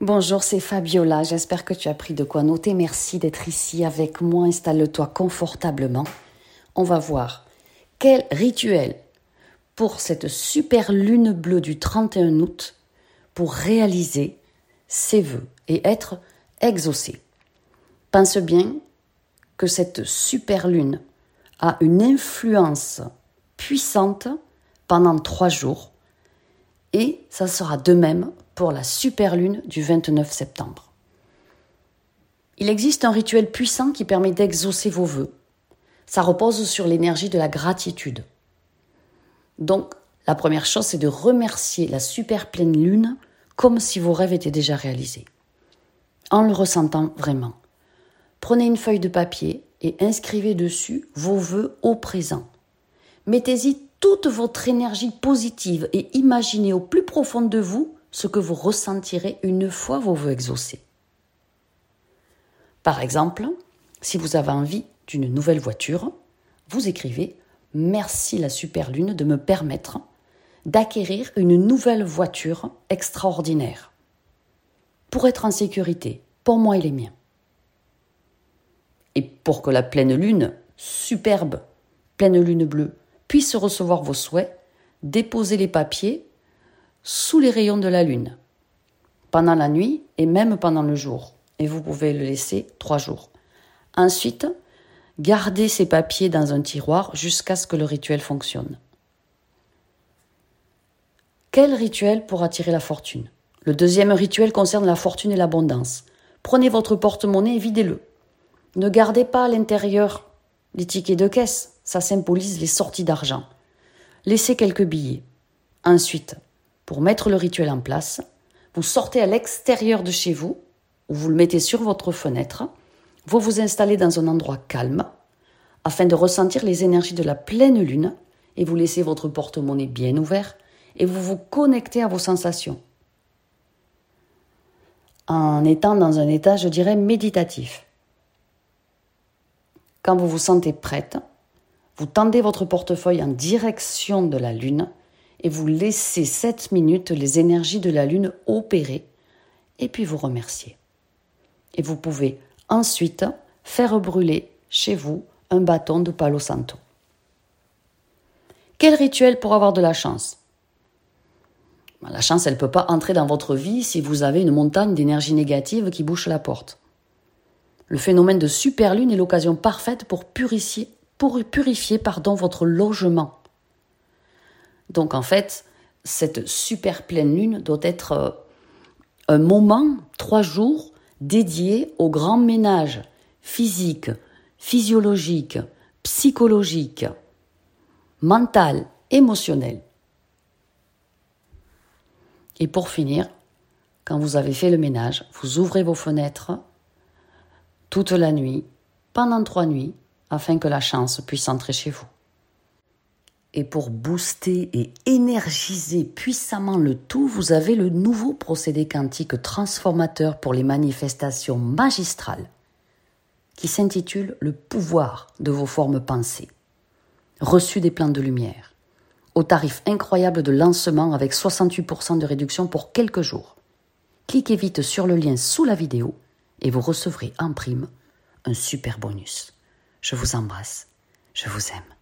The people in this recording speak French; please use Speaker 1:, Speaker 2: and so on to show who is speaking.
Speaker 1: Bonjour, c'est Fabiola. J'espère que tu as pris de quoi noter. Merci d'être ici avec moi. Installe-toi confortablement. On va voir quel rituel pour cette super lune bleue du 31 août pour réaliser ses vœux et être exaucé? Pense bien que cette super lune a une influence puissante pendant trois jours et ça sera de même pour la super lune du 29 septembre. Il existe un rituel puissant qui permet d'exaucer vos vœux. Ça repose sur l'énergie de la gratitude. Donc, la première chose, c'est de remercier la super pleine lune comme si vos rêves étaient déjà réalisés. En le ressentant vraiment. Prenez une feuille de papier et inscrivez dessus vos vœux au présent. Mettez-y toute votre énergie positive et imaginez au plus profond de vous ce que vous ressentirez une fois vos voeux exaucés. Par exemple, si vous avez envie d'une nouvelle voiture, vous écrivez Merci la super lune de me permettre d'acquérir une nouvelle voiture extraordinaire pour être en sécurité, pour moi et les miens. Et pour que la pleine lune, superbe, pleine lune bleue, puisse recevoir vos souhaits, déposez les papiers sous les rayons de la lune, pendant la nuit et même pendant le jour. Et vous pouvez le laisser trois jours. Ensuite, gardez ces papiers dans un tiroir jusqu'à ce que le rituel fonctionne. Quel rituel pour attirer la fortune? Le deuxième rituel concerne la fortune et l'abondance. Prenez votre porte-monnaie et videz-le. Ne gardez pas à l'intérieur les tickets de caisse, ça symbolise les sorties d'argent. Laissez quelques billets. Ensuite, pour mettre le rituel en place, vous sortez à l'extérieur de chez vous, ou vous le mettez sur votre fenêtre, vous vous installez dans un endroit calme, afin de ressentir les énergies de la pleine lune, et vous laissez votre porte-monnaie bien ouvert, et vous vous connectez à vos sensations. En étant dans un état, je dirais, méditatif. Quand vous vous sentez prête, vous tendez votre portefeuille en direction de la lune et vous laissez 7 minutes les énergies de la Lune opérer et puis vous remercier. Et vous pouvez ensuite faire brûler chez vous un bâton de Palo Santo. Quel rituel pour avoir de la chance? La chance, elle ne peut pas entrer dans votre vie si vous avez une montagne d'énergie négative qui bouche la porte. Le phénomène de superlune est l'occasion parfaite pour purifier, pour purifier pardon, votre logement donc en fait, cette super pleine lune doit être euh, un moment, trois jours, dédié au grand ménage physique, physiologique, psychologique, mental, émotionnel. Et pour finir, quand vous avez fait le ménage, vous ouvrez vos fenêtres toute la nuit, pendant trois nuits, afin que la chance puisse entrer chez vous. Et pour booster et énergiser puissamment le tout, vous avez le nouveau procédé quantique transformateur pour les manifestations magistrales qui s'intitule Le pouvoir de vos formes pensées, reçu des plans de lumière, au tarif incroyable de lancement avec 68% de réduction pour quelques jours. Cliquez vite sur le lien sous la vidéo et vous recevrez en prime un super bonus. Je vous embrasse, je vous aime.